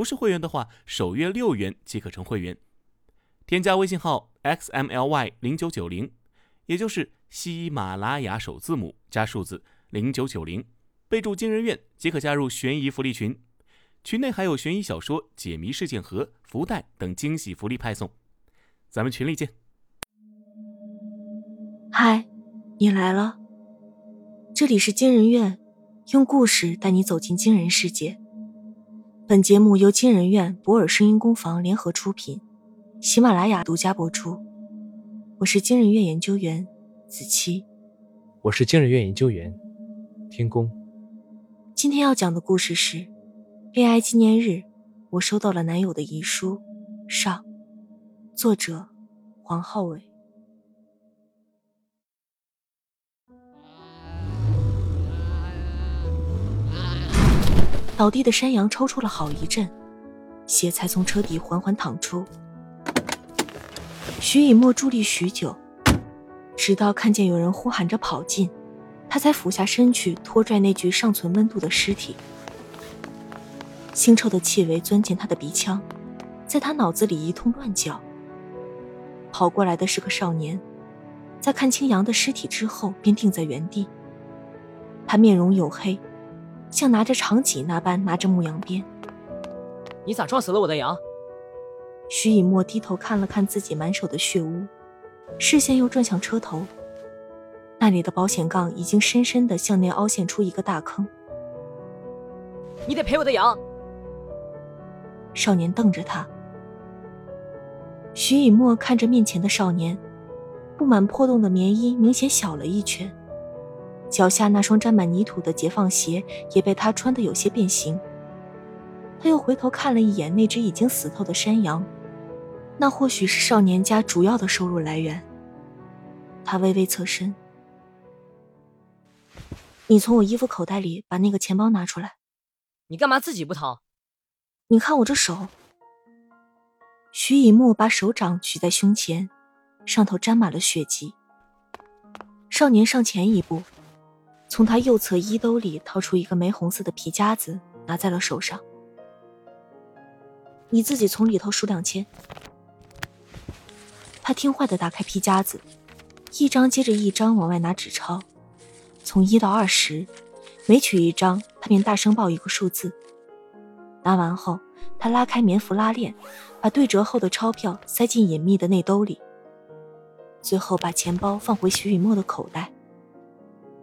不是会员的话，首月六元即可成会员。添加微信号 xmly 零九九零，也就是喜马拉雅首字母加数字零九九零，备注“惊人院”即可加入悬疑福利群。群内还有悬疑小说、解谜事件盒、福袋等惊喜福利派送。咱们群里见。嗨，你来了。这里是惊人院，用故事带你走进惊人世界。本节目由金人院博尔声音工坊联合出品，喜马拉雅独家播出。我是金人院研究员子期，我是金人院研究员天宫。今天要讲的故事是恋爱纪念日，我收到了男友的遗书。上，作者黄浩伟。倒地的山羊抽搐了好一阵，血才从车底缓缓淌出。徐以沫伫立许久，直到看见有人呼喊着跑进，他才俯下身去拖拽那具尚存温度的尸体。腥臭的气味钻进他的鼻腔，在他脑子里一通乱叫。跑过来的是个少年，在看清羊的尸体之后，便定在原地。他面容黝黑。像拿着长戟那般拿着牧羊鞭，你咋撞死了我的羊？徐以沫低头看了看自己满手的血污，视线又转向车头，那里的保险杠已经深深的向内凹陷出一个大坑。你得赔我的羊！少年瞪着他，徐以沫看着面前的少年，布满破洞的棉衣明显小了一圈。脚下那双沾满泥土的解放鞋也被他穿得有些变形。他又回头看了一眼那只已经死透的山羊，那或许是少年家主要的收入来源。他微微侧身：“你从我衣服口袋里把那个钱包拿出来。”“你干嘛自己不掏？”“你看我这手。”徐以沫把手掌举在胸前，上头沾满了血迹。少年上前一步。从他右侧衣兜里掏出一个玫红色的皮夹子，拿在了手上。你自己从里头数两千。他听话的打开皮夹子，一张接着一张往外拿纸钞，从一到二十，每取一张，他便大声报一个数字。拿完后，他拉开棉服拉链，把对折后的钞票塞进隐秘的内兜里，最后把钱包放回徐雨墨的口袋。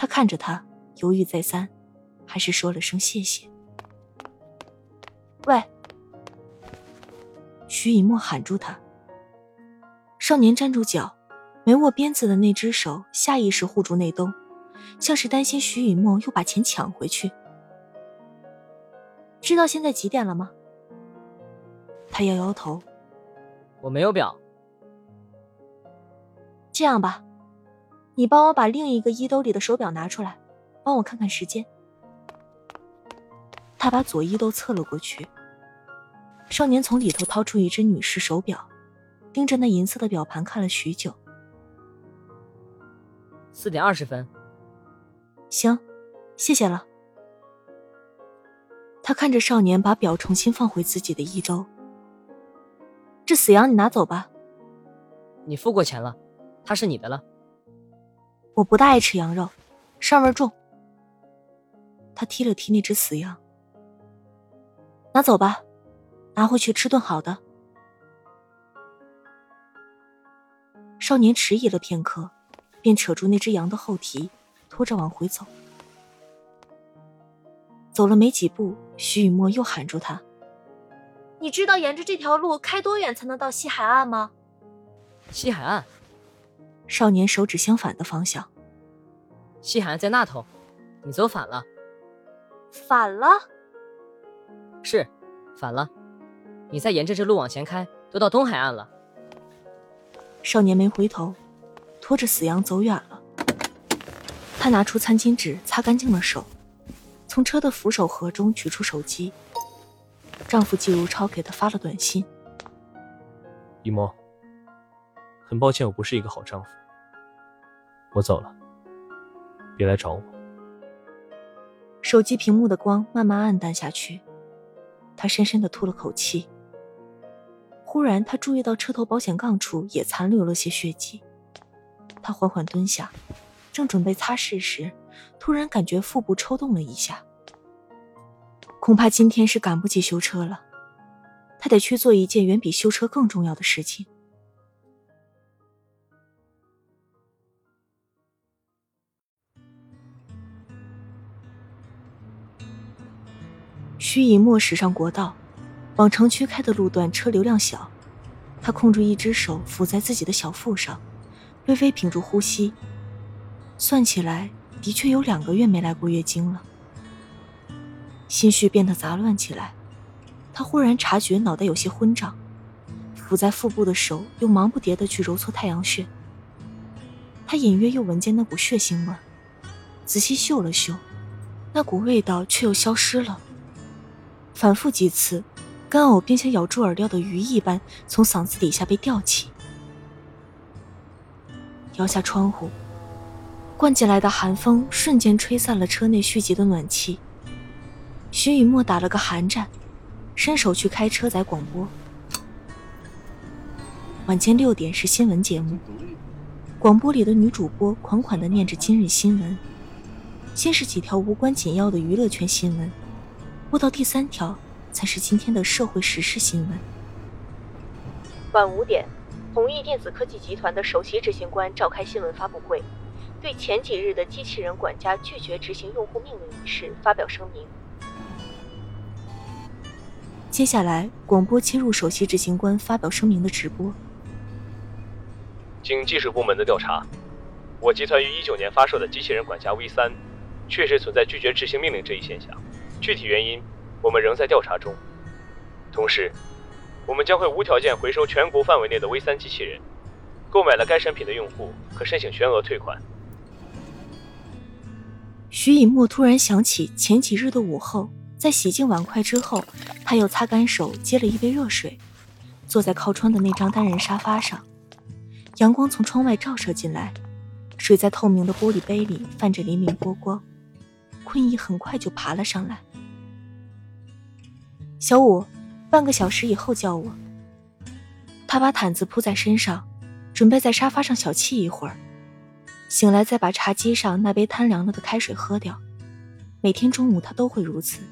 他看着他，犹豫再三，还是说了声谢谢。喂，徐以沫喊住他。少年站住脚，没握鞭子的那只手下意识护住内兜，像是担心徐以沫又把钱抢回去。知道现在几点了吗？他摇摇头，我没有表。这样吧。你帮我把另一个衣兜里的手表拿出来，帮我看看时间。他把左衣兜侧了过去。少年从里头掏出一只女士手表，盯着那银色的表盘看了许久。四点二十分。行，谢谢了。他看着少年把表重新放回自己的衣兜。这死羊你拿走吧。你付过钱了，它是你的了。我不大爱吃羊肉，膻味重。他踢了踢那只死羊，拿走吧，拿回去吃顿好的。少年迟疑了片刻，便扯住那只羊的后蹄，拖着往回走。走了没几步，徐雨墨又喊住他：“你知道沿着这条路开多远才能到西海岸吗？”西海岸。少年手指相反的方向，西海岸在那头，你走反了。反了？是，反了。你再沿着这路往前开，都到东海岸了。少年没回头，拖着死羊走远了。他拿出餐巾纸擦干净了手，从车的扶手盒中取出手机。丈夫季如超给他发了短信：“一墨，很抱歉，我不是一个好丈夫。我走了，别来找我。”手机屏幕的光慢慢暗淡下去，他深深的吐了口气。忽然，他注意到车头保险杠处也残留了些血迹。他缓缓蹲下，正准备擦拭时，突然感觉腹部抽动了一下。恐怕今天是赶不及修车了，他得去做一件远比修车更重要的事情。徐以沫驶上国道。往城区开的路段车流量小，他控住一只手抚在自己的小腹上，微微屏住呼吸。算起来，的确有两个月没来过月经了。心绪变得杂乱起来，他忽然察觉脑袋有些昏胀，抚在腹部的手又忙不迭地去揉搓太阳穴。他隐约又闻见那股血腥味，仔细嗅了嗅，那股味道却又消失了。反复几次。干呕便像咬住饵料的鱼一般从嗓子底下被吊起。摇下窗户，灌进来的寒风瞬间吹散了车内蓄积的暖气。徐雨墨打了个寒战，伸手去开车载广播。晚间六点是新闻节目，广播里的女主播款款的念着今日新闻。先是几条无关紧要的娱乐圈新闻，播到第三条。才是今天的社会时事新闻。晚五点，弘毅电子科技集团的首席执行官召开新闻发布会，对前几日的机器人管家拒绝执行用户命令一事发表声明。接下来，广播切入首席执行官发表声明的直播。经技术部门的调查，我集团于一九年发售的机器人管家 V 三，确实存在拒绝执行命令这一现象，具体原因。我们仍在调查中，同时，我们将会无条件回收全国范围内的 V 三机器人。购买了该产品的用户可申请全额退款。徐以沫突然想起前几日的午后，在洗净碗筷之后，他又擦干手，接了一杯热水，坐在靠窗的那张单人沙发上。阳光从窗外照射进来，水在透明的玻璃杯里泛着粼粼波光，困意很快就爬了上来。小五，半个小时以后叫我。他把毯子铺在身上，准备在沙发上小憩一会儿，醒来再把茶几上那杯贪凉了的开水喝掉。每天中午他都会如此。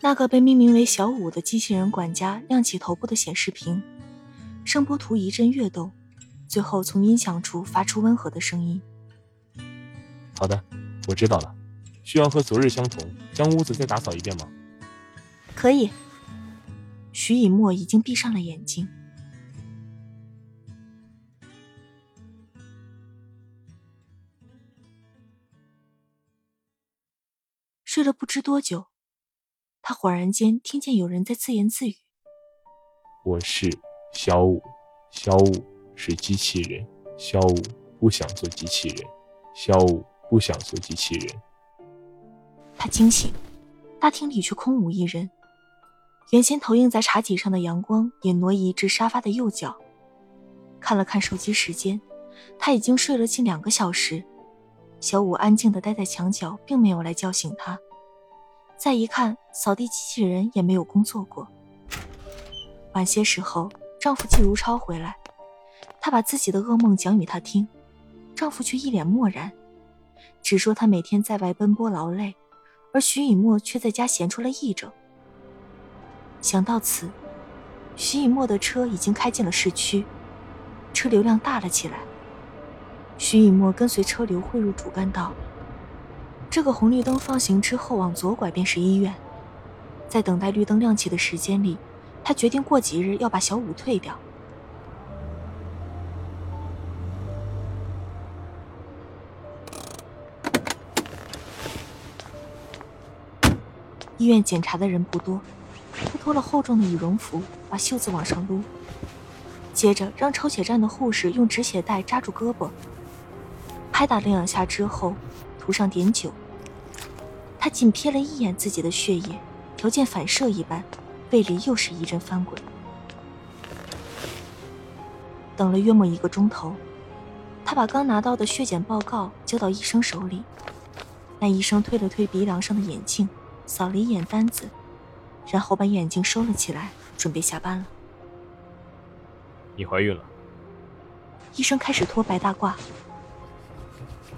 那个被命名为小五的机器人管家亮起头部的显示屏，声波图一阵跃动，最后从音响处发出温和的声音：“好的，我知道了。”需要和昨日相同，将屋子再打扫一遍吗？可以。徐以沫已经闭上了眼睛，睡了不知多久，他恍然间听见有人在自言自语：“我是小五，小五是机器人，小五不想做机器人，小五不想做机器人。”他惊醒，大厅里却空无一人。原先投映在茶几上的阳光也挪移至沙发的右角。看了看手机时间，他已经睡了近两个小时。小五安静地待在墙角，并没有来叫醒他。再一看，扫地机器人也没有工作过。晚些时候，丈夫季如超回来，她把自己的噩梦讲与他听，丈夫却一脸漠然，只说他每天在外奔波劳累。而徐以沫却在家闲出了癔症。想到此，徐以沫的车已经开进了市区，车流量大了起来。徐以沫跟随车流汇入主干道。这个红绿灯放行之后往左拐便是医院。在等待绿灯亮起的时间里，他决定过几日要把小五退掉。医院检查的人不多，他脱了厚重的羽绒服，把袖子往上撸，接着让抽血站的护士用止血带扎住胳膊，拍打了两下之后，涂上碘酒。他仅瞥了一眼自己的血液，条件反射一般，胃里又是一阵翻滚。等了约莫一个钟头，他把刚拿到的血检报告交到医生手里。那医生推了推鼻梁上的眼镜，扫了一眼单子，然后把眼镜收了起来，准备下班了。你怀孕了。医生开始脱白大褂。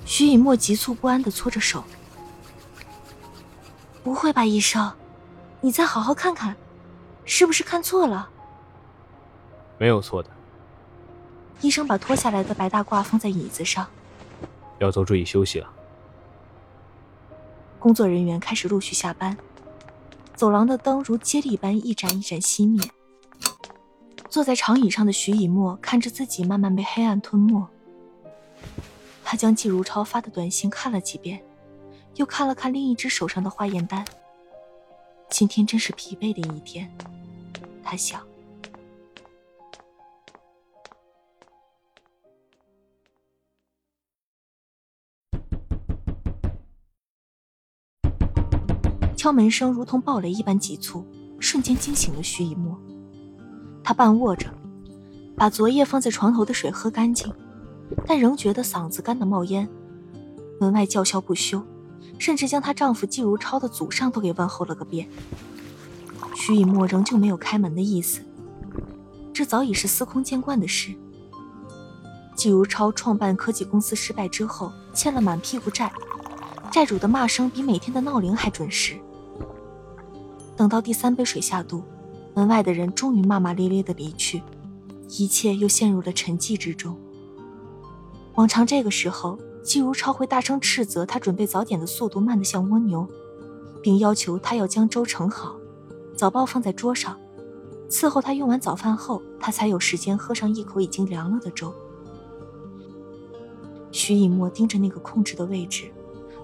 徐以沫急促不安的搓着手。不会吧，医生，你再好好看看，是不是看错了？没有错的。医生把脱下来的白大褂放在椅子上。要多注意休息了。工作人员开始陆续下班，走廊的灯如接力般一盏一盏熄灭。坐在长椅上的徐以沫看着自己慢慢被黑暗吞没。他将季如超发的短信看了几遍，又看了看另一只手上的化验单。今天真是疲惫的一天，他想。敲门声如同暴雷一般急促，瞬间惊醒了徐以沫。他半卧着，把昨夜放在床头的水喝干净，但仍觉得嗓子干得冒烟。门外叫嚣不休，甚至将她丈夫季如超的祖上都给问候了个遍。徐以沫仍旧没有开门的意思，这早已是司空见惯的事。季如超创办科技公司失败之后，欠了满屁股债，债主的骂声比每天的闹铃还准时。等到第三杯水下肚，门外的人终于骂骂咧咧的离去，一切又陷入了沉寂之中。往常这个时候，季如超会大声斥责他准备早点的速度慢得像蜗牛，并要求他要将粥盛好，早报放在桌上，伺候他用完早饭后，他才有时间喝上一口已经凉了的粥。徐以沫盯着那个控制的位置，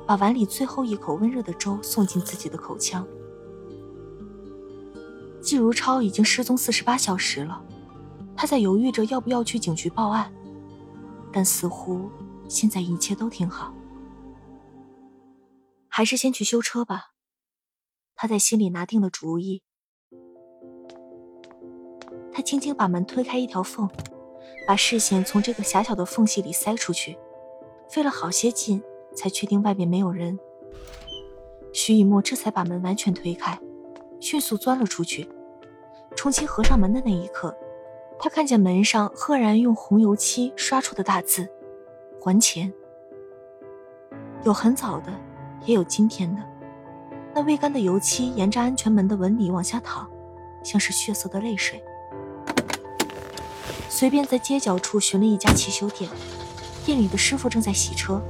把碗里最后一口温热的粥送进自己的口腔。季如超已经失踪四十八小时了，他在犹豫着要不要去警局报案，但似乎现在一切都挺好，还是先去修车吧。他在心里拿定了主意。他轻轻把门推开一条缝，把视线从这个狭小的缝隙里塞出去，费了好些劲才确定外面没有人。徐以沫这才把门完全推开。迅速钻了出去，重新合上门的那一刻，他看见门上赫然用红油漆刷出的大字“还钱”。有很早的，也有今天的。那未干的油漆沿着安全门的纹理往下淌，像是血色的泪水。随便在街角处寻了一家汽修店，店里的师傅正在洗车，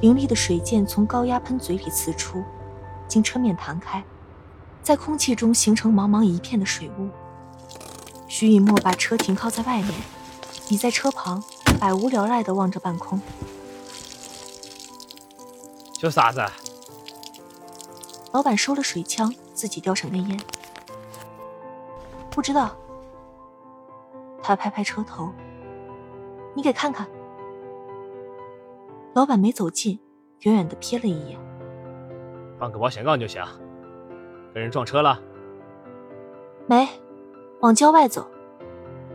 凌厉的水溅从高压喷嘴里呲出，经车面弹开。在空气中形成茫茫一片的水雾。徐以沫把车停靠在外面，倚在车旁，百无聊赖地望着半空。叫啥子？老板收了水枪，自己叼上根烟。不知道。他拍拍车头，你给看看。老板没走近，远远地瞥了一眼。放个保险杠就行。跟人撞车了？没，往郊外走，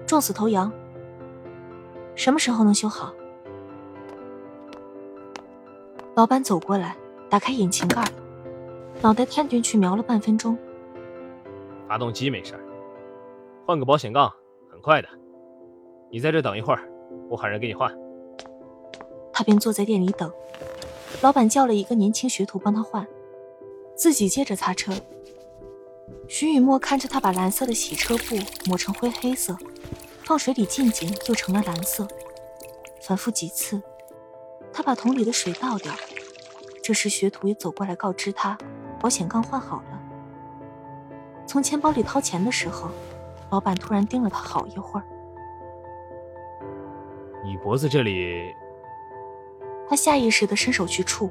撞死头羊。什么时候能修好？老板走过来，打开引擎盖，脑袋探进去瞄了半分钟。发动机没事换个保险杠，很快的。你在这等一会儿，我喊人给你换。他便坐在店里等，老板叫了一个年轻学徒帮他换，自己接着擦车。徐雨墨看着他把蓝色的洗车布抹成灰黑色，放水里浸浸又成了蓝色，反复几次，他把桶里的水倒掉。这时学徒也走过来告知他，保险杠换好了。从钱包里掏钱的时候，老板突然盯了他好一会儿。你脖子这里……他下意识地伸手去触，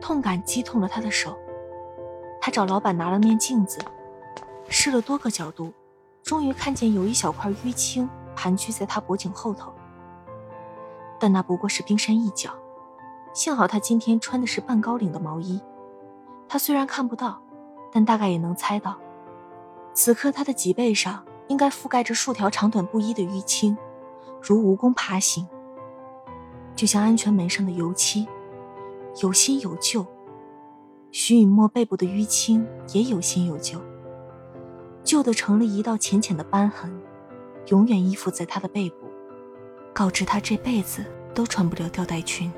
痛感击痛了他的手。他找老板拿了面镜子，试了多个角度，终于看见有一小块淤青盘踞在他脖颈后头。但那不过是冰山一角，幸好他今天穿的是半高领的毛衣。他虽然看不到，但大概也能猜到，此刻他的脊背上应该覆盖着数条长短不一的淤青，如蜈蚣爬行，就像安全门上的油漆，有新有旧。徐雨墨背部的淤青也有新有旧，旧的成了一道浅浅的斑痕，永远依附在他的背部，告知他这辈子都穿不了吊带裙。